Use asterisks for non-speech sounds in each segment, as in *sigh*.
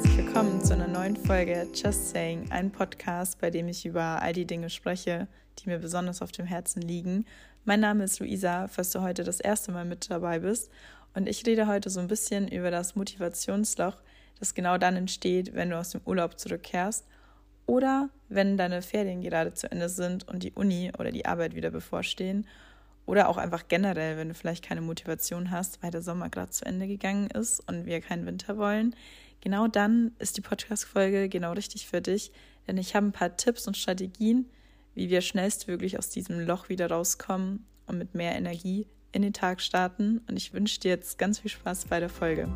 herzlich willkommen zu einer neuen Folge Just Saying, ein Podcast, bei dem ich über all die Dinge spreche, die mir besonders auf dem Herzen liegen. Mein Name ist Luisa, falls du heute das erste Mal mit dabei bist. Und ich rede heute so ein bisschen über das Motivationsloch, das genau dann entsteht, wenn du aus dem Urlaub zurückkehrst oder wenn deine Ferien gerade zu Ende sind und die Uni oder die Arbeit wieder bevorstehen oder auch einfach generell, wenn du vielleicht keine Motivation hast, weil der Sommer gerade zu Ende gegangen ist und wir keinen Winter wollen. Genau dann ist die Podcast-Folge genau richtig für dich, denn ich habe ein paar Tipps und Strategien, wie wir schnellstmöglich aus diesem Loch wieder rauskommen und mit mehr Energie in den Tag starten. Und ich wünsche dir jetzt ganz viel Spaß bei der Folge.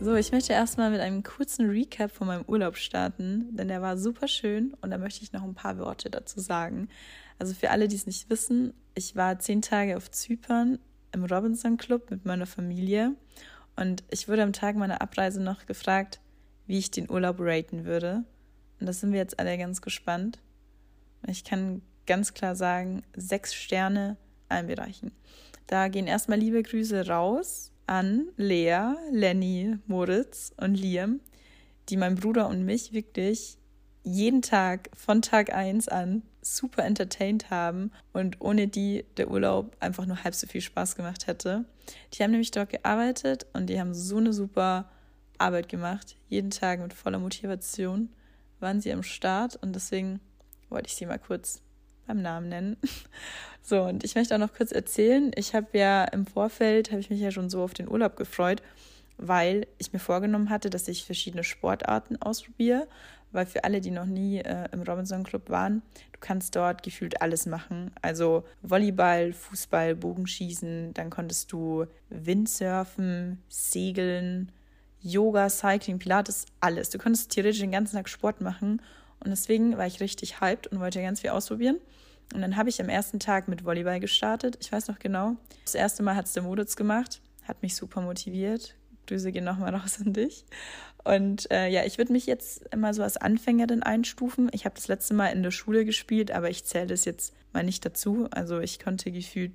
So, ich möchte erstmal mit einem kurzen Recap von meinem Urlaub starten, denn der war super schön und da möchte ich noch ein paar Worte dazu sagen. Also für alle, die es nicht wissen, ich war zehn Tage auf Zypern im Robinson Club mit meiner Familie und ich wurde am Tag meiner Abreise noch gefragt, wie ich den Urlaub raten würde. Und das sind wir jetzt alle ganz gespannt. Ich kann ganz klar sagen, sechs Sterne allen Bereichen. Da gehen erstmal liebe Grüße raus an Lea, Lenny, Moritz und Liam, die mein Bruder und mich wirklich jeden Tag von Tag 1 an super entertained haben und ohne die der Urlaub einfach nur halb so viel Spaß gemacht hätte. Die haben nämlich dort gearbeitet und die haben so eine super Arbeit gemacht. Jeden Tag mit voller Motivation waren sie am Start und deswegen wollte ich sie mal kurz beim Namen nennen. *laughs* So, und ich möchte auch noch kurz erzählen, ich habe ja im Vorfeld, habe ich mich ja schon so auf den Urlaub gefreut, weil ich mir vorgenommen hatte, dass ich verschiedene Sportarten ausprobiere, weil für alle, die noch nie äh, im Robinson Club waren, du kannst dort gefühlt alles machen. Also Volleyball, Fußball, Bogenschießen, dann konntest du Windsurfen, Segeln, Yoga, Cycling, Pilates, alles. Du konntest theoretisch den ganzen Tag Sport machen und deswegen war ich richtig hyped und wollte ganz viel ausprobieren. Und dann habe ich am ersten Tag mit Volleyball gestartet. Ich weiß noch genau. Das erste Mal hat es der Moditz gemacht, hat mich super motiviert. Grüße gehen nochmal raus an dich. Und äh, ja, ich würde mich jetzt immer so als Anfängerin einstufen. Ich habe das letzte Mal in der Schule gespielt, aber ich zähle das jetzt mal nicht dazu. Also ich konnte gefühlt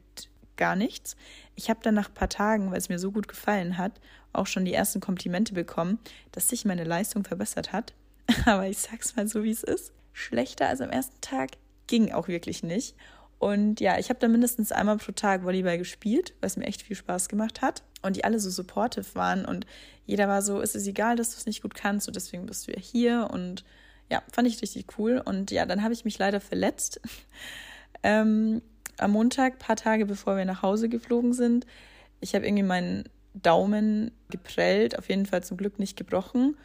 gar nichts. Ich habe dann nach ein paar Tagen, weil es mir so gut gefallen hat, auch schon die ersten Komplimente bekommen, dass sich meine Leistung verbessert hat. *laughs* Aber ich sag's mal so, wie es ist. Schlechter als am ersten Tag ging auch wirklich nicht. Und ja, ich habe da mindestens einmal pro Tag Volleyball gespielt, es mir echt viel Spaß gemacht hat. Und die alle so supportive waren und jeder war so, ist es egal, dass du es nicht gut kannst und deswegen bist du ja hier. Und ja, fand ich richtig cool. Und ja, dann habe ich mich leider verletzt. *laughs* ähm, am Montag, paar Tage bevor wir nach Hause geflogen sind. Ich habe irgendwie meinen Daumen geprellt, auf jeden Fall zum Glück nicht gebrochen.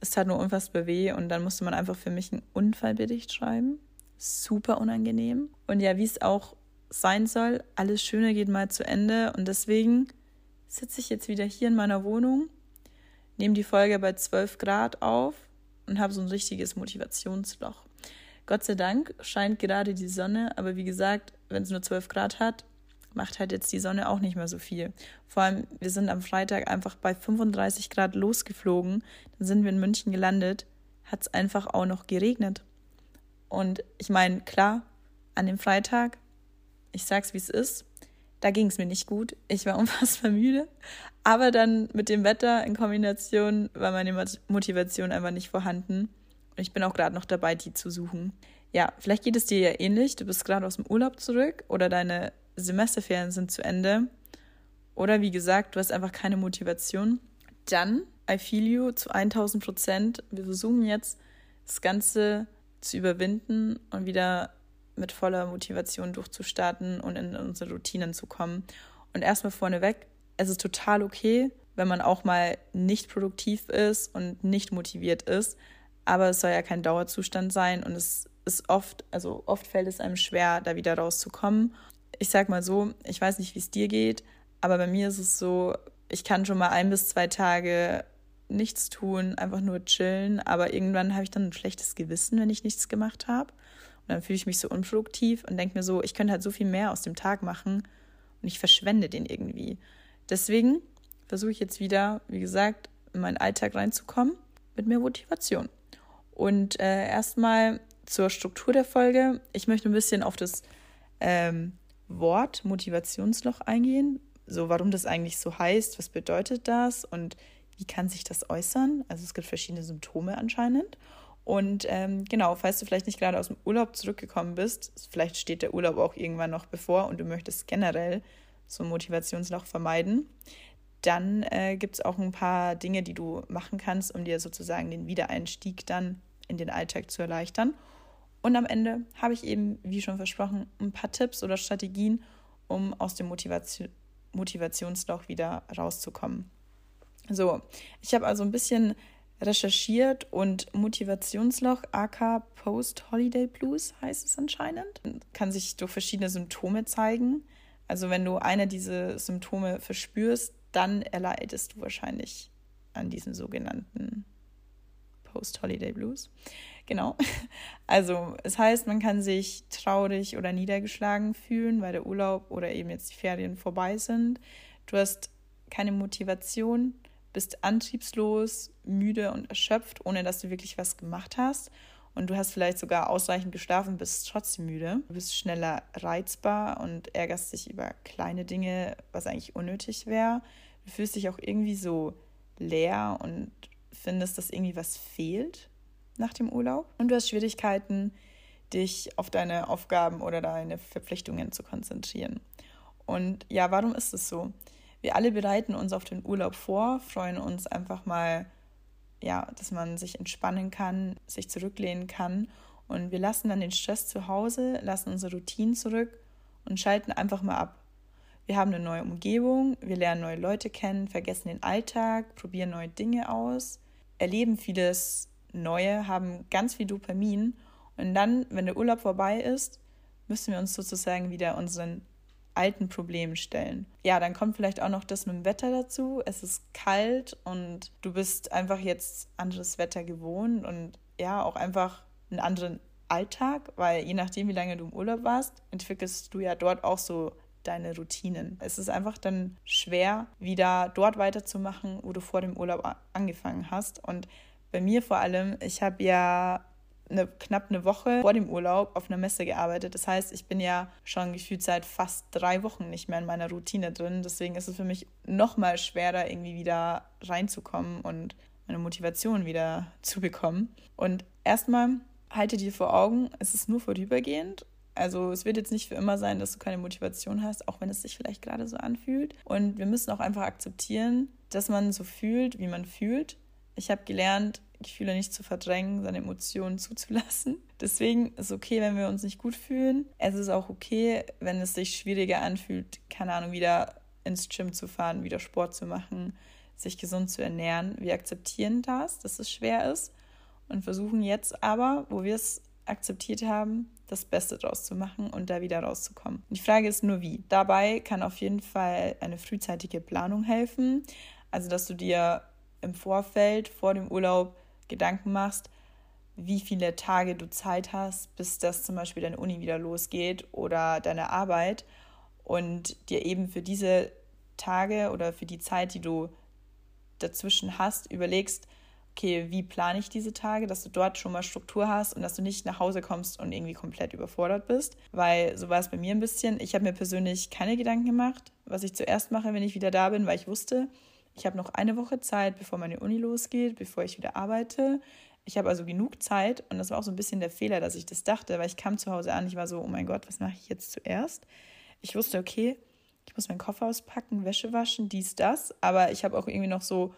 Es tat nur unfassbar weh und dann musste man einfach für mich einen Unfallbericht schreiben super unangenehm. Und ja, wie es auch sein soll, alles Schöne geht mal zu Ende. Und deswegen sitze ich jetzt wieder hier in meiner Wohnung, nehme die Folge bei 12 Grad auf und habe so ein richtiges Motivationsloch. Gott sei Dank scheint gerade die Sonne, aber wie gesagt, wenn es nur 12 Grad hat, macht halt jetzt die Sonne auch nicht mehr so viel. Vor allem, wir sind am Freitag einfach bei 35 Grad losgeflogen, dann sind wir in München gelandet, hat es einfach auch noch geregnet. Und ich meine, klar, an dem Freitag, ich sag's wie es ist, da ging es mir nicht gut. Ich war *laughs* unfassbar müde. Aber dann mit dem Wetter in Kombination war meine Motivation einfach nicht vorhanden. Und ich bin auch gerade noch dabei, die zu suchen. Ja, vielleicht geht es dir ja ähnlich. Du bist gerade aus dem Urlaub zurück oder deine Semesterferien sind zu Ende. Oder wie gesagt, du hast einfach keine Motivation. Dann, I feel you zu 1000 Prozent. Wir versuchen jetzt, das Ganze zu überwinden und wieder mit voller Motivation durchzustarten und in unsere Routinen zu kommen. Und erstmal vorneweg, es ist total okay, wenn man auch mal nicht produktiv ist und nicht motiviert ist. Aber es soll ja kein Dauerzustand sein und es ist oft, also oft fällt es einem schwer, da wieder rauszukommen. Ich sag mal so, ich weiß nicht, wie es dir geht, aber bei mir ist es so, ich kann schon mal ein bis zwei Tage nichts tun, einfach nur chillen. Aber irgendwann habe ich dann ein schlechtes Gewissen, wenn ich nichts gemacht habe. Und dann fühle ich mich so unproduktiv und denke mir so, ich könnte halt so viel mehr aus dem Tag machen und ich verschwende den irgendwie. Deswegen versuche ich jetzt wieder, wie gesagt, in meinen Alltag reinzukommen mit mehr Motivation. Und äh, erstmal zur Struktur der Folge. Ich möchte ein bisschen auf das ähm, Wort Motivationsloch eingehen. so warum das eigentlich so heißt, was bedeutet das und wie kann sich das äußern. Also es gibt verschiedene Symptome anscheinend. Und ähm, genau, falls du vielleicht nicht gerade aus dem Urlaub zurückgekommen bist, vielleicht steht der Urlaub auch irgendwann noch bevor und du möchtest generell so Motivationsloch vermeiden, dann äh, gibt es auch ein paar Dinge, die du machen kannst, um dir sozusagen den Wiedereinstieg dann in den Alltag zu erleichtern. Und am Ende habe ich eben, wie schon versprochen, ein paar Tipps oder Strategien, um aus dem Motivation Motivationsloch wieder rauszukommen. So, ich habe also ein bisschen recherchiert und Motivationsloch, aka Post-Holiday Blues heißt es anscheinend, kann sich durch verschiedene Symptome zeigen. Also wenn du eine dieser Symptome verspürst, dann erleidest du wahrscheinlich an diesen sogenannten Post-Holiday Blues. Genau. *laughs* Also es heißt, man kann sich traurig oder niedergeschlagen fühlen, weil der Urlaub oder eben jetzt die Ferien vorbei sind. Du hast keine Motivation, bist antriebslos, müde und erschöpft, ohne dass du wirklich was gemacht hast. Und du hast vielleicht sogar ausreichend geschlafen, bist trotzdem müde. Du bist schneller reizbar und ärgerst dich über kleine Dinge, was eigentlich unnötig wäre. Du fühlst dich auch irgendwie so leer und findest, dass irgendwie was fehlt nach dem Urlaub und du hast Schwierigkeiten, dich auf deine Aufgaben oder deine Verpflichtungen zu konzentrieren. Und ja, warum ist es so? Wir alle bereiten uns auf den Urlaub vor, freuen uns einfach mal, ja, dass man sich entspannen kann, sich zurücklehnen kann. Und wir lassen dann den Stress zu Hause, lassen unsere Routinen zurück und schalten einfach mal ab. Wir haben eine neue Umgebung, wir lernen neue Leute kennen, vergessen den Alltag, probieren neue Dinge aus, erleben vieles Neue, haben ganz viel Dopamin. Und dann, wenn der Urlaub vorbei ist, müssen wir uns sozusagen wieder unseren alten Problemen stellen. Ja, dann kommt vielleicht auch noch das mit dem Wetter dazu. Es ist kalt und du bist einfach jetzt anderes Wetter gewohnt und ja, auch einfach einen anderen Alltag, weil je nachdem, wie lange du im Urlaub warst, entwickelst du ja dort auch so deine Routinen. Es ist einfach dann schwer, wieder dort weiterzumachen, wo du vor dem Urlaub angefangen hast. Und bei mir vor allem, ich habe ja eine, knapp eine Woche vor dem Urlaub auf einer Messe gearbeitet. Das heißt, ich bin ja schon gefühlt seit fast drei Wochen nicht mehr in meiner Routine drin. Deswegen ist es für mich noch mal schwerer, irgendwie wieder reinzukommen und meine Motivation wieder zu bekommen. Und erstmal halte dir vor Augen, es ist nur vorübergehend. Also es wird jetzt nicht für immer sein, dass du keine Motivation hast, auch wenn es sich vielleicht gerade so anfühlt. Und wir müssen auch einfach akzeptieren, dass man so fühlt, wie man fühlt ich habe gelernt, Gefühle nicht zu verdrängen, seine Emotionen zuzulassen. *laughs* Deswegen ist es okay, wenn wir uns nicht gut fühlen. Es ist auch okay, wenn es sich schwieriger anfühlt, keine Ahnung, wieder ins Gym zu fahren, wieder Sport zu machen, sich gesund zu ernähren. Wir akzeptieren das, dass es schwer ist und versuchen jetzt aber, wo wir es akzeptiert haben, das Beste draus zu machen und da wieder rauszukommen. Die Frage ist nur wie. Dabei kann auf jeden Fall eine frühzeitige Planung helfen. Also, dass du dir im Vorfeld, vor dem Urlaub Gedanken machst, wie viele Tage du Zeit hast, bis das zum Beispiel deine Uni wieder losgeht oder deine Arbeit und dir eben für diese Tage oder für die Zeit, die du dazwischen hast, überlegst, okay, wie plane ich diese Tage, dass du dort schon mal Struktur hast und dass du nicht nach Hause kommst und irgendwie komplett überfordert bist. Weil so war es bei mir ein bisschen. Ich habe mir persönlich keine Gedanken gemacht, was ich zuerst mache, wenn ich wieder da bin, weil ich wusste, ich habe noch eine Woche Zeit, bevor meine Uni losgeht, bevor ich wieder arbeite. Ich habe also genug Zeit und das war auch so ein bisschen der Fehler, dass ich das dachte, weil ich kam zu Hause an, ich war so, oh mein Gott, was mache ich jetzt zuerst? Ich wusste, okay, ich muss meinen Koffer auspacken, Wäsche waschen, dies, das, aber ich habe auch irgendwie noch so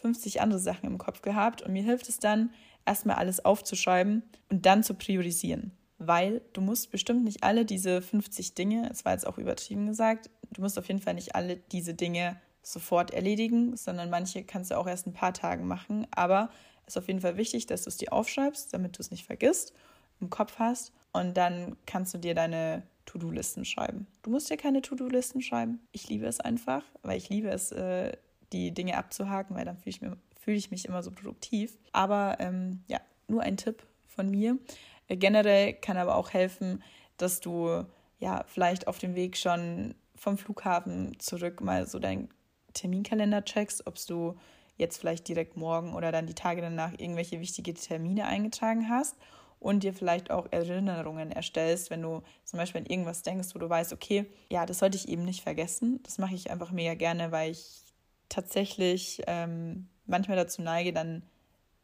50 andere Sachen im Kopf gehabt und mir hilft es dann, erstmal alles aufzuschreiben und dann zu priorisieren. Weil du musst bestimmt nicht alle diese 50 Dinge, es war jetzt auch übertrieben gesagt, du musst auf jeden Fall nicht alle diese Dinge sofort erledigen, sondern manche kannst du auch erst ein paar Tagen machen. Aber es ist auf jeden Fall wichtig, dass du es dir aufschreibst, damit du es nicht vergisst, im Kopf hast und dann kannst du dir deine To-Do-Listen schreiben. Du musst dir keine To-Do-Listen schreiben. Ich liebe es einfach, weil ich liebe es, äh, die Dinge abzuhaken, weil dann fühle ich, fühl ich mich immer so produktiv. Aber ähm, ja, nur ein Tipp von mir. Äh, generell kann aber auch helfen, dass du ja vielleicht auf dem Weg schon vom Flughafen zurück mal so dein Terminkalender checkst, ob du jetzt vielleicht direkt morgen oder dann die Tage danach irgendwelche wichtige Termine eingetragen hast und dir vielleicht auch Erinnerungen erstellst, wenn du zum Beispiel an irgendwas denkst, wo du weißt, okay, ja, das sollte ich eben nicht vergessen. Das mache ich einfach mega gerne, weil ich tatsächlich ähm, manchmal dazu neige, dann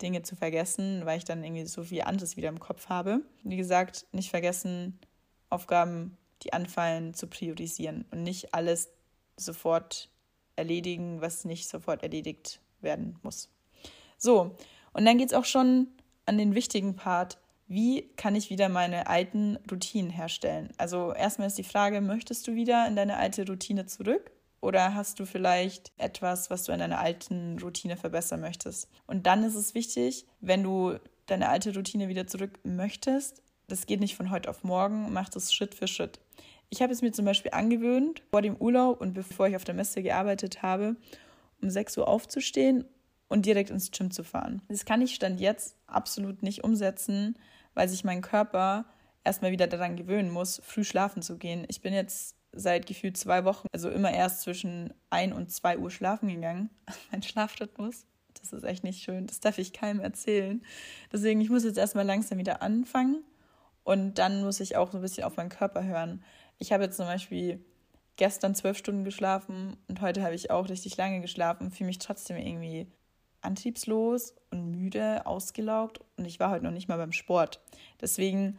Dinge zu vergessen, weil ich dann irgendwie so viel anderes wieder im Kopf habe. Wie gesagt, nicht vergessen, Aufgaben, die anfallen, zu priorisieren und nicht alles sofort erledigen, was nicht sofort erledigt werden muss. So, und dann geht es auch schon an den wichtigen Part, wie kann ich wieder meine alten Routinen herstellen? Also erstmal ist die Frage, möchtest du wieder in deine alte Routine zurück? Oder hast du vielleicht etwas, was du in deiner alten Routine verbessern möchtest? Und dann ist es wichtig, wenn du deine alte Routine wieder zurück möchtest, das geht nicht von heute auf morgen, mach das Schritt für Schritt. Ich habe es mir zum Beispiel angewöhnt, vor dem Urlaub und bevor ich auf der Messe gearbeitet habe, um 6 Uhr aufzustehen und direkt ins Gym zu fahren. Das kann ich Stand jetzt absolut nicht umsetzen, weil sich mein Körper erstmal wieder daran gewöhnen muss, früh schlafen zu gehen. Ich bin jetzt seit gefühlt zwei Wochen, also immer erst zwischen 1 und 2 Uhr schlafen gegangen. *laughs* mein Schlafrhythmus, das ist echt nicht schön. Das darf ich keinem erzählen. Deswegen, ich muss jetzt erstmal langsam wieder anfangen und dann muss ich auch so ein bisschen auf meinen Körper hören. Ich habe jetzt zum Beispiel gestern zwölf Stunden geschlafen und heute habe ich auch richtig lange geschlafen, fühle mich trotzdem irgendwie antriebslos und müde, ausgelaugt und ich war heute noch nicht mal beim Sport. Deswegen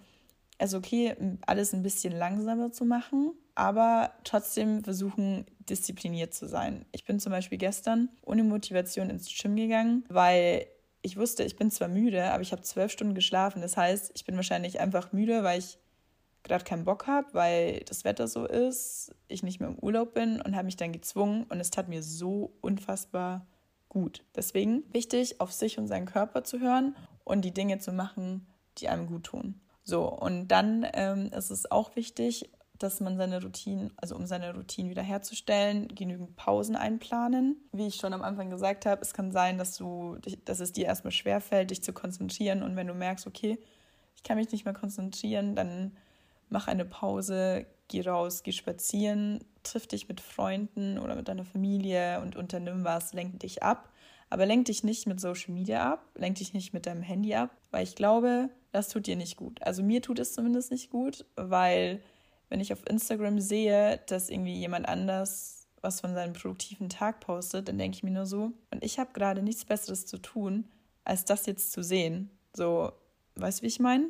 ist okay, alles ein bisschen langsamer zu machen, aber trotzdem versuchen, diszipliniert zu sein. Ich bin zum Beispiel gestern ohne Motivation ins Gym gegangen, weil ich wusste, ich bin zwar müde, aber ich habe zwölf Stunden geschlafen. Das heißt, ich bin wahrscheinlich einfach müde, weil ich gerade keinen Bock habe, weil das Wetter so ist, ich nicht mehr im Urlaub bin und habe mich dann gezwungen und es tat mir so unfassbar gut. Deswegen wichtig, auf sich und seinen Körper zu hören und die Dinge zu machen, die einem gut tun. So, und dann ähm, ist es auch wichtig, dass man seine Routinen, also um seine Routinen wiederherzustellen, genügend Pausen einplanen. Wie ich schon am Anfang gesagt habe, es kann sein, dass du, dass es dir erstmal schwerfällt, dich zu konzentrieren. Und wenn du merkst, okay, ich kann mich nicht mehr konzentrieren, dann mach eine Pause, geh raus, geh spazieren, triff dich mit Freunden oder mit deiner Familie und unternimm was, lenk dich ab. Aber lenk dich nicht mit Social Media ab, lenk dich nicht mit deinem Handy ab, weil ich glaube, das tut dir nicht gut. Also mir tut es zumindest nicht gut, weil wenn ich auf Instagram sehe, dass irgendwie jemand anders was von seinem produktiven Tag postet, dann denke ich mir nur so, und ich habe gerade nichts Besseres zu tun, als das jetzt zu sehen. So, weißt du, wie ich meine?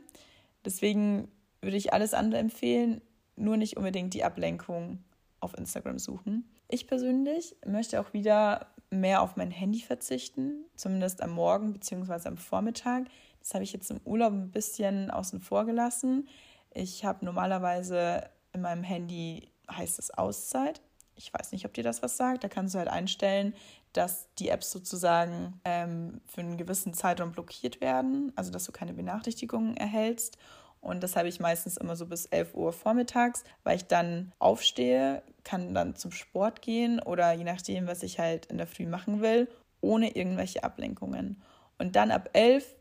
Deswegen würde ich alles andere empfehlen, nur nicht unbedingt die Ablenkung auf Instagram suchen. Ich persönlich möchte auch wieder mehr auf mein Handy verzichten, zumindest am Morgen bzw. am Vormittag. Das habe ich jetzt im Urlaub ein bisschen außen vor gelassen. Ich habe normalerweise in meinem Handy, heißt es Auszeit. Ich weiß nicht, ob dir das was sagt. Da kannst du halt einstellen, dass die Apps sozusagen ähm, für einen gewissen Zeitraum blockiert werden, also dass du keine Benachrichtigungen erhältst. Und das habe ich meistens immer so bis 11 Uhr vormittags, weil ich dann aufstehe, kann dann zum Sport gehen oder je nachdem, was ich halt in der Früh machen will, ohne irgendwelche Ablenkungen. Und dann ab 11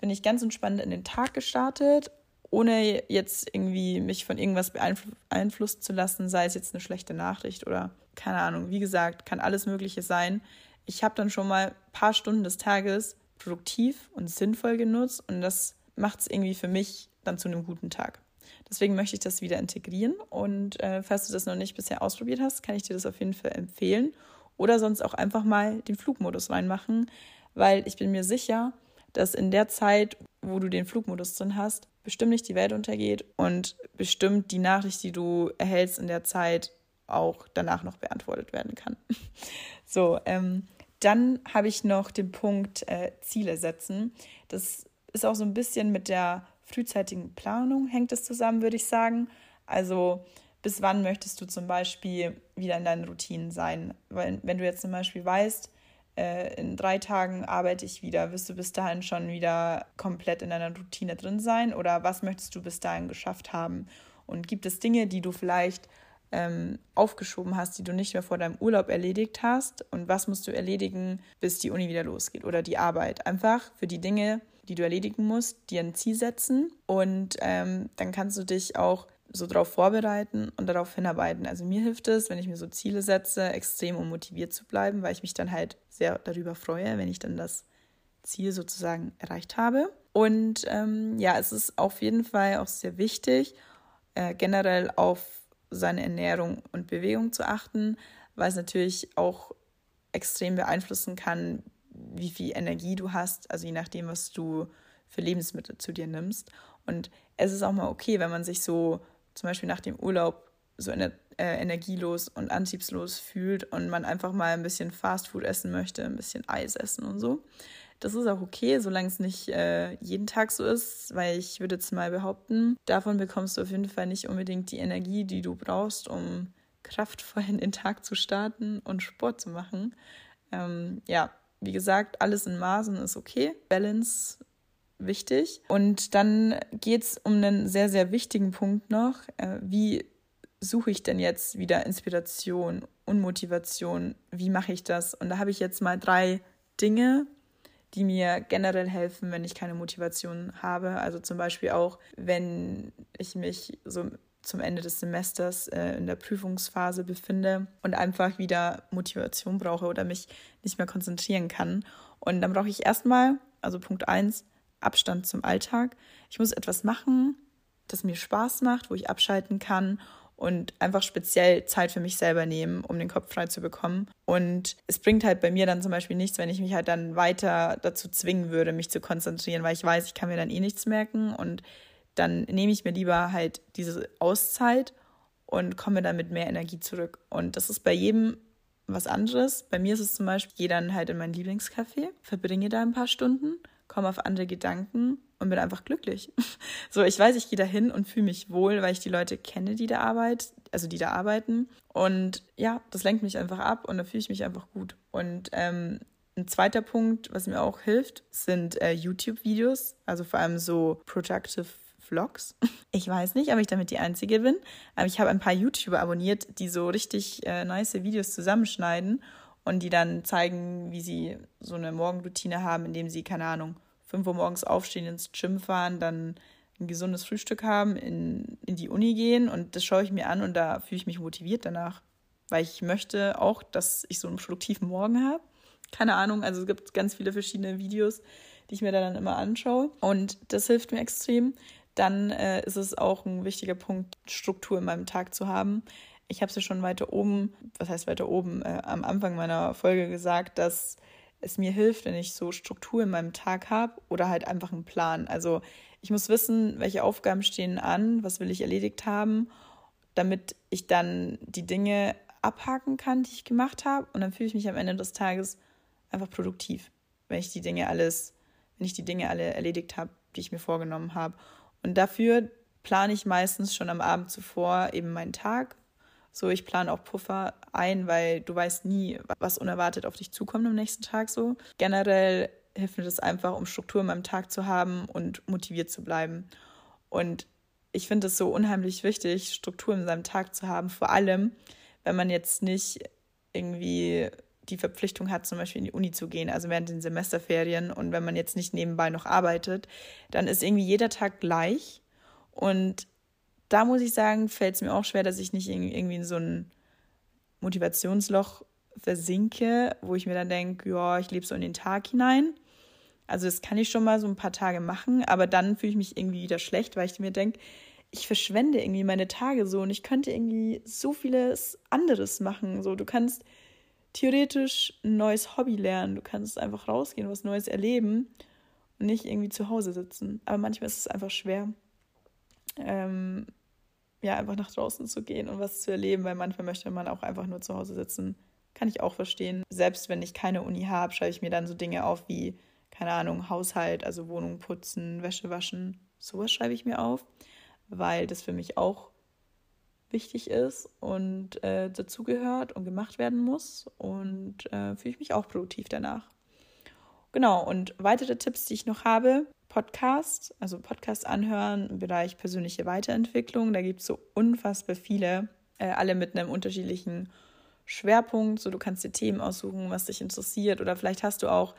bin ich ganz entspannt in den Tag gestartet, ohne jetzt irgendwie mich von irgendwas beeinflussen zu lassen, sei es jetzt eine schlechte Nachricht oder keine Ahnung. Wie gesagt, kann alles Mögliche sein. Ich habe dann schon mal ein paar Stunden des Tages produktiv und sinnvoll genutzt und das macht es irgendwie für mich dann zu einem guten Tag. Deswegen möchte ich das wieder integrieren und äh, falls du das noch nicht bisher ausprobiert hast, kann ich dir das auf jeden Fall empfehlen oder sonst auch einfach mal den Flugmodus reinmachen, weil ich bin mir sicher, dass in der Zeit, wo du den Flugmodus drin hast, bestimmt nicht die Welt untergeht und bestimmt die Nachricht, die du erhältst in der Zeit, auch danach noch beantwortet werden kann. *laughs* so, ähm, dann habe ich noch den Punkt äh, Ziele setzen. Das ist auch so ein bisschen mit der frühzeitigen Planung hängt es zusammen, würde ich sagen. Also bis wann möchtest du zum Beispiel wieder in deinen Routinen sein? Weil wenn du jetzt zum Beispiel weißt, äh, in drei Tagen arbeite ich wieder, wirst du bis dahin schon wieder komplett in deiner Routine drin sein? Oder was möchtest du bis dahin geschafft haben? Und gibt es Dinge, die du vielleicht ähm, aufgeschoben hast, die du nicht mehr vor deinem Urlaub erledigt hast? Und was musst du erledigen, bis die Uni wieder losgeht oder die Arbeit? Einfach für die Dinge, die du erledigen musst, dir ein Ziel setzen und ähm, dann kannst du dich auch so darauf vorbereiten und darauf hinarbeiten. Also mir hilft es, wenn ich mir so Ziele setze, extrem um motiviert zu bleiben, weil ich mich dann halt sehr darüber freue, wenn ich dann das Ziel sozusagen erreicht habe. Und ähm, ja, es ist auf jeden Fall auch sehr wichtig, äh, generell auf seine Ernährung und Bewegung zu achten, weil es natürlich auch extrem beeinflussen kann, wie viel Energie du hast, also je nachdem, was du für Lebensmittel zu dir nimmst. Und es ist auch mal okay, wenn man sich so zum Beispiel nach dem Urlaub so ener äh, energielos und antriebslos fühlt und man einfach mal ein bisschen Fastfood essen möchte, ein bisschen Eis essen und so. Das ist auch okay, solange es nicht äh, jeden Tag so ist, weil ich würde jetzt mal behaupten, davon bekommst du auf jeden Fall nicht unbedingt die Energie, die du brauchst, um kraftvoll in den Tag zu starten und Sport zu machen. Ähm, ja, wie gesagt, alles in Maßen ist okay. Balance wichtig. Und dann geht es um einen sehr, sehr wichtigen Punkt noch. Äh, wie suche ich denn jetzt wieder Inspiration und Motivation? Wie mache ich das? Und da habe ich jetzt mal drei Dinge, die mir generell helfen, wenn ich keine Motivation habe. Also zum Beispiel auch, wenn ich mich so zum Ende des Semesters äh, in der Prüfungsphase befinde und einfach wieder Motivation brauche oder mich nicht mehr konzentrieren kann. Und dann brauche ich erstmal, also Punkt 1, Abstand zum Alltag. Ich muss etwas machen, das mir Spaß macht, wo ich abschalten kann und einfach speziell Zeit für mich selber nehmen, um den Kopf frei zu bekommen. Und es bringt halt bei mir dann zum Beispiel nichts, wenn ich mich halt dann weiter dazu zwingen würde, mich zu konzentrieren, weil ich weiß, ich kann mir dann eh nichts merken und dann nehme ich mir lieber halt diese Auszeit und komme dann mit mehr Energie zurück. Und das ist bei jedem was anderes. Bei mir ist es zum Beispiel, ich gehe dann halt in mein Lieblingscafé, verbringe da ein paar Stunden, komme auf andere Gedanken und bin einfach glücklich. *laughs* So, ich weiß, ich gehe da hin und fühle mich wohl, weil ich die Leute kenne, die da arbeiten, also die da arbeiten. Und ja, das lenkt mich einfach ab und da fühle ich mich einfach gut. Und ähm, ein zweiter Punkt, was mir auch hilft, sind äh, YouTube-Videos, also vor allem so Productive Vlogs. Ich weiß nicht, ob ich damit die Einzige bin, aber ich habe ein paar YouTuber abonniert, die so richtig äh, nice Videos zusammenschneiden und die dann zeigen, wie sie so eine Morgenroutine haben, indem sie, keine Ahnung, 5 Uhr morgens aufstehen, ins Gym fahren, dann ein gesundes Frühstück haben, in, in die Uni gehen und das schaue ich mir an und da fühle ich mich motiviert danach, weil ich möchte auch, dass ich so einen produktiven Morgen habe. Keine Ahnung, also es gibt ganz viele verschiedene Videos, die ich mir dann immer anschaue und das hilft mir extrem dann äh, ist es auch ein wichtiger Punkt, Struktur in meinem Tag zu haben. Ich habe es ja schon weiter oben, was heißt weiter oben, äh, am Anfang meiner Folge gesagt, dass es mir hilft, wenn ich so Struktur in meinem Tag habe oder halt einfach einen Plan. Also ich muss wissen, welche Aufgaben stehen an, was will ich erledigt haben, damit ich dann die Dinge abhaken kann, die ich gemacht habe. Und dann fühle ich mich am Ende des Tages einfach produktiv, wenn ich die Dinge alles, wenn ich die Dinge alle erledigt habe, die ich mir vorgenommen habe. Und dafür plane ich meistens schon am Abend zuvor eben meinen Tag. So, ich plane auch Puffer ein, weil du weißt nie, was unerwartet auf dich zukommt am nächsten Tag so. Generell hilft mir das einfach, um Struktur in meinem Tag zu haben und motiviert zu bleiben. Und ich finde es so unheimlich wichtig, Struktur in seinem Tag zu haben, vor allem, wenn man jetzt nicht irgendwie die Verpflichtung hat, zum Beispiel in die Uni zu gehen, also während den Semesterferien und wenn man jetzt nicht nebenbei noch arbeitet, dann ist irgendwie jeder Tag gleich. Und da muss ich sagen, fällt es mir auch schwer, dass ich nicht irgendwie in so ein Motivationsloch versinke, wo ich mir dann denke, ja, ich lebe so in den Tag hinein. Also das kann ich schon mal so ein paar Tage machen, aber dann fühle ich mich irgendwie wieder schlecht, weil ich mir denke, ich verschwende irgendwie meine Tage so und ich könnte irgendwie so vieles anderes machen. So, du kannst theoretisch ein neues Hobby lernen. Du kannst einfach rausgehen, was Neues erleben und nicht irgendwie zu Hause sitzen. Aber manchmal ist es einfach schwer, ähm, ja, einfach nach draußen zu gehen und was zu erleben, weil manchmal möchte man auch einfach nur zu Hause sitzen. Kann ich auch verstehen. Selbst wenn ich keine Uni habe, schreibe ich mir dann so Dinge auf wie, keine Ahnung, Haushalt, also Wohnung putzen, Wäsche waschen. Sowas schreibe ich mir auf, weil das für mich auch wichtig ist und äh, dazugehört und gemacht werden muss. Und äh, fühle ich mich auch produktiv danach. Genau, und weitere Tipps, die ich noch habe, Podcast, also Podcast anhören im Bereich persönliche Weiterentwicklung. Da gibt es so unfassbar viele, äh, alle mit einem unterschiedlichen Schwerpunkt. So, du kannst dir Themen aussuchen, was dich interessiert. Oder vielleicht hast du auch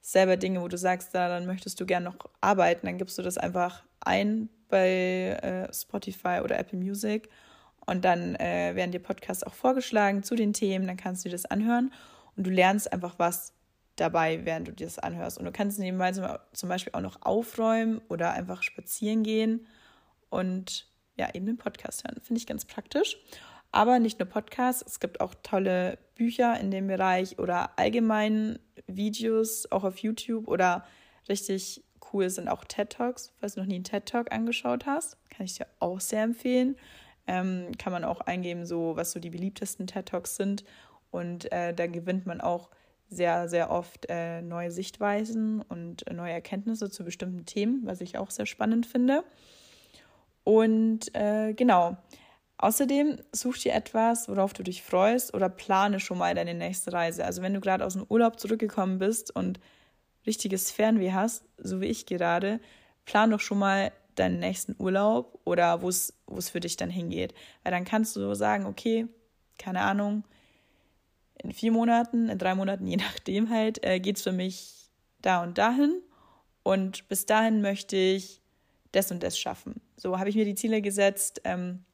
selber Dinge, wo du sagst, da dann möchtest du gerne noch arbeiten. Dann gibst du das einfach ein bei äh, Spotify oder Apple Music und dann äh, werden dir Podcasts auch vorgeschlagen zu den Themen, dann kannst du dir das anhören und du lernst einfach was dabei, während du dir das anhörst. Und du kannst nebenbei zum Beispiel auch noch aufräumen oder einfach spazieren gehen und ja, eben den Podcast hören. Finde ich ganz praktisch. Aber nicht nur Podcasts, es gibt auch tolle Bücher in dem Bereich oder allgemein Videos, auch auf YouTube oder richtig cool sind auch TED Talks. Falls du noch nie einen TED Talk angeschaut hast, kann ich dir auch sehr empfehlen. Ähm, kann man auch eingeben, so was so die beliebtesten TED Talks sind. Und äh, da gewinnt man auch sehr, sehr oft äh, neue Sichtweisen und neue Erkenntnisse zu bestimmten Themen, was ich auch sehr spannend finde. Und äh, genau. Außerdem such dir etwas, worauf du dich freust oder plane schon mal deine nächste Reise. Also wenn du gerade aus dem Urlaub zurückgekommen bist und richtiges Fernweh hast, so wie ich gerade, plan doch schon mal deinen nächsten Urlaub oder wo es für dich dann hingeht. Weil dann kannst du sagen, okay, keine Ahnung, in vier Monaten, in drei Monaten, *laughs* je nachdem halt, äh, geht es für mich da und dahin. Und bis dahin möchte ich das und das schaffen. So habe ich mir die Ziele gesetzt, ähm,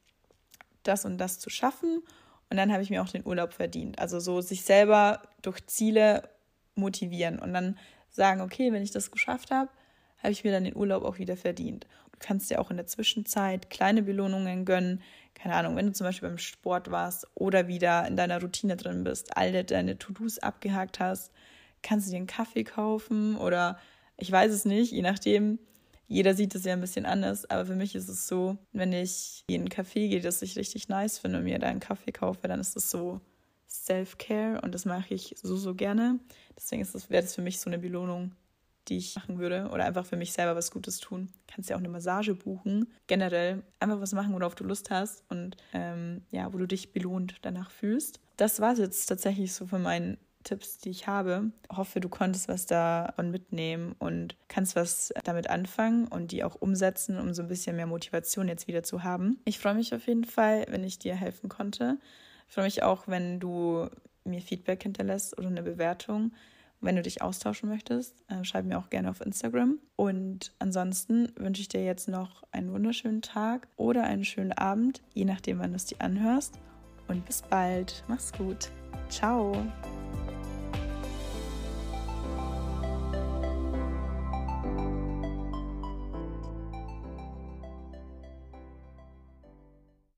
das und das zu schaffen. Und dann habe ich mir auch den Urlaub verdient. Also so sich selber durch Ziele motivieren und dann sagen, okay, wenn ich das geschafft habe, habe ich mir dann den Urlaub auch wieder verdient. Du kannst dir auch in der Zwischenzeit kleine Belohnungen gönnen. Keine Ahnung, wenn du zum Beispiel beim Sport warst oder wieder in deiner Routine drin bist, all deine To-Dos abgehakt hast, kannst du dir einen Kaffee kaufen oder ich weiß es nicht, je nachdem. Jeder sieht es ja ein bisschen anders, aber für mich ist es so, wenn ich in einen Café gehe, das ich richtig nice finde und mir da einen Kaffee kaufe, dann ist es so Self-Care und das mache ich so, so gerne. Deswegen ist das, wäre das für mich so eine Belohnung, die ich machen würde oder einfach für mich selber was Gutes tun. Kannst ja auch eine Massage buchen. Generell einfach was machen, worauf du Lust hast und ähm, ja, wo du dich belohnt danach fühlst. Das war es jetzt tatsächlich so von meinen Tipps, die ich habe. Ich hoffe, du konntest was davon mitnehmen und kannst was damit anfangen und die auch umsetzen, um so ein bisschen mehr Motivation jetzt wieder zu haben. Ich freue mich auf jeden Fall, wenn ich dir helfen konnte. Ich freue mich auch, wenn du mir Feedback hinterlässt oder eine Bewertung. Wenn du dich austauschen möchtest, äh, schreib mir auch gerne auf Instagram. Und ansonsten wünsche ich dir jetzt noch einen wunderschönen Tag oder einen schönen Abend, je nachdem, wann du es dir anhörst. Und bis bald. Mach's gut. Ciao.